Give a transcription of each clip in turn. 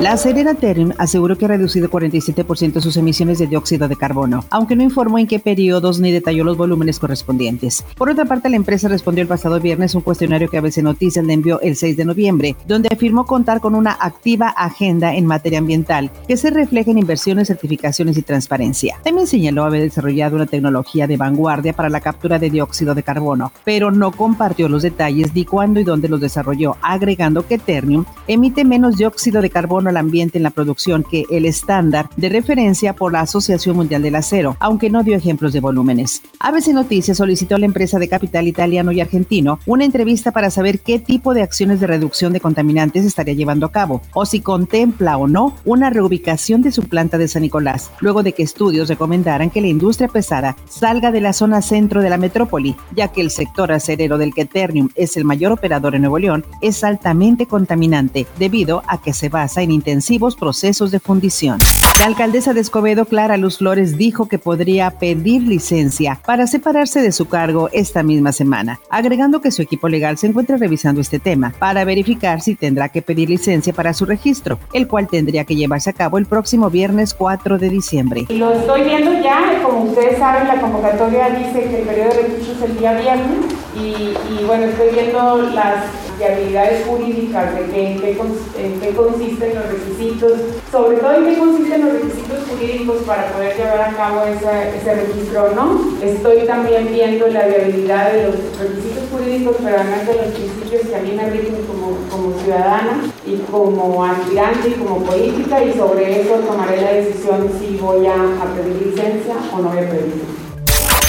La acerera Ternium aseguró que ha reducido 47% sus emisiones de dióxido de carbono, aunque no informó en qué periodos ni detalló los volúmenes correspondientes. Por otra parte, la empresa respondió el pasado viernes un cuestionario que ABC Noticias le envió el 6 de noviembre, donde afirmó contar con una activa agenda en materia ambiental que se refleja en inversiones, certificaciones y transparencia. También señaló haber desarrollado una tecnología de vanguardia para la captura de dióxido de carbono, pero no compartió los detalles de cuándo y dónde los desarrolló, agregando que Ternium emite menos dióxido de carbono al ambiente en la producción que el estándar de referencia por la Asociación Mundial del Acero, aunque no dio ejemplos de volúmenes. ABC Noticias solicitó a la empresa de capital italiano y argentino una entrevista para saber qué tipo de acciones de reducción de contaminantes estaría llevando a cabo o si contempla o no una reubicación de su planta de San Nicolás, luego de que estudios recomendaran que la industria pesada salga de la zona centro de la metrópoli, ya que el sector acerero del que Ternium es el mayor operador en Nuevo León es altamente contaminante debido a que se basa en intensivos procesos de fundición. La alcaldesa de Escobedo, Clara Luz Flores, dijo que podría pedir licencia para separarse de su cargo esta misma semana, agregando que su equipo legal se encuentra revisando este tema para verificar si tendrá que pedir licencia para su registro, el cual tendría que llevarse a cabo el próximo viernes 4 de diciembre. Lo estoy viendo ya, como ustedes saben, la convocatoria dice que el periodo de registro es el día viernes y, bueno, estoy viendo las habilidades jurídicas de qué, en, qué, en qué consisten los requisitos, sobre todo en qué consisten los requisitos jurídicos para poder llevar a cabo ese, ese registro o no. Estoy también viendo la viabilidad de los requisitos jurídicos, pero además de los principios que a mí me rigen como, como ciudadana y como aspirante y como política, y sobre eso tomaré la decisión si voy a, a pedir licencia o no voy a pedir licencia.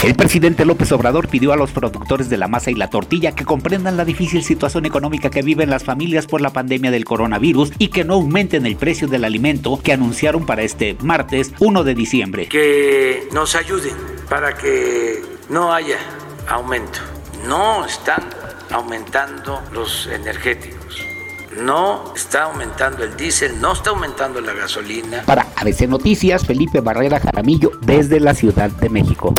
El presidente López Obrador pidió a los productores de la masa y la tortilla que comprendan la difícil situación económica que viven las familias por la pandemia del coronavirus y que no aumenten el precio del alimento que anunciaron para este martes 1 de diciembre. Que nos ayuden para que no haya aumento. No están aumentando los energéticos no está aumentando el diésel, no está aumentando la gasolina. Para ABC Noticias, Felipe Barrera Jaramillo, desde la Ciudad de México.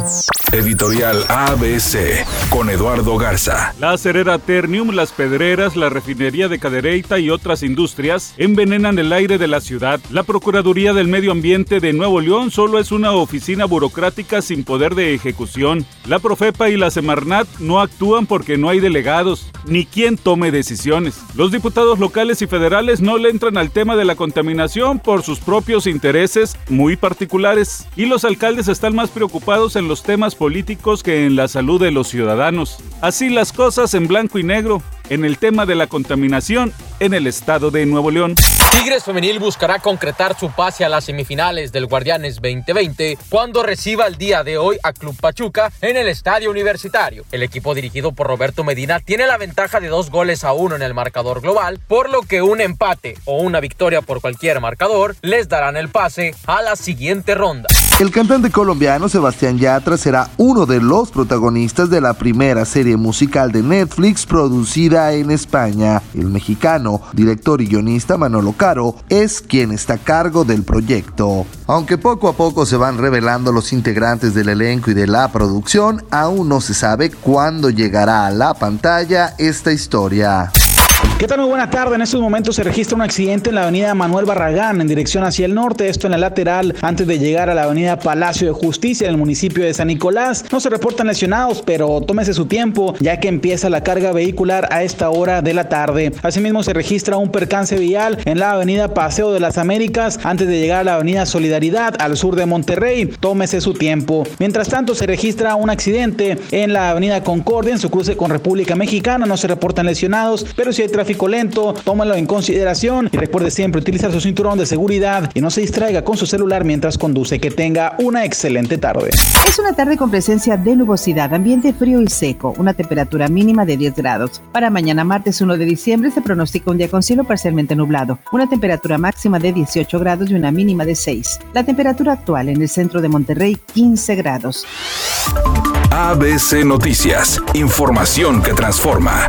Editorial ABC con Eduardo Garza. La acerera Ternium, las pedreras, la refinería de Cadereyta y otras industrias envenenan el aire de la ciudad. La Procuraduría del Medio Ambiente de Nuevo León solo es una oficina burocrática sin poder de ejecución. La Profepa y la Semarnat no actúan porque no hay delegados, ni quien tome decisiones. Los diputados locales y federales no le entran al tema de la contaminación por sus propios intereses muy particulares. Y los alcaldes están más preocupados en los temas políticos que en la salud de los ciudadanos. Así las cosas en blanco y negro en el tema de la contaminación en el estado de Nuevo León. Tigres Femenil buscará concretar su pase a las semifinales del Guardianes 2020 cuando reciba el día de hoy a Club Pachuca en el Estadio Universitario. El equipo dirigido por Roberto Medina tiene la ventaja de dos goles a uno en el marcador global, por lo que un empate o una victoria por cualquier marcador les darán el pase a la siguiente ronda. El cantante colombiano Sebastián Yatra será uno de los protagonistas de la primera serie musical de Netflix producida en España. El mexicano, director y guionista Manolo Caro, es quien está a cargo del proyecto. Aunque poco a poco se van revelando los integrantes del elenco y de la producción, aún no se sabe cuándo llegará a la pantalla esta historia. ¿Qué tal? Muy buena tarde. En estos momentos se registra un accidente en la avenida Manuel Barragán en dirección hacia el norte, esto en la lateral antes de llegar a la avenida Palacio de Justicia en el municipio de San Nicolás. No se reportan lesionados, pero tómese su tiempo ya que empieza la carga vehicular a esta hora de la tarde. Asimismo se registra un percance vial en la avenida Paseo de las Américas antes de llegar a la avenida Solidaridad al sur de Monterrey. Tómese su tiempo. Mientras tanto se registra un accidente en la avenida Concordia en su cruce con República Mexicana. No se reportan lesionados, pero si hay tráfico lento, tómalo en consideración y recuerde siempre utilizar su cinturón de seguridad y no se distraiga con su celular mientras conduce. Que tenga una excelente tarde. Es una tarde con presencia de nubosidad, ambiente frío y seco, una temperatura mínima de 10 grados. Para mañana martes 1 de diciembre se pronostica un día con cielo parcialmente nublado, una temperatura máxima de 18 grados y una mínima de 6. La temperatura actual en el centro de Monterrey 15 grados. ABC Noticias, información que transforma.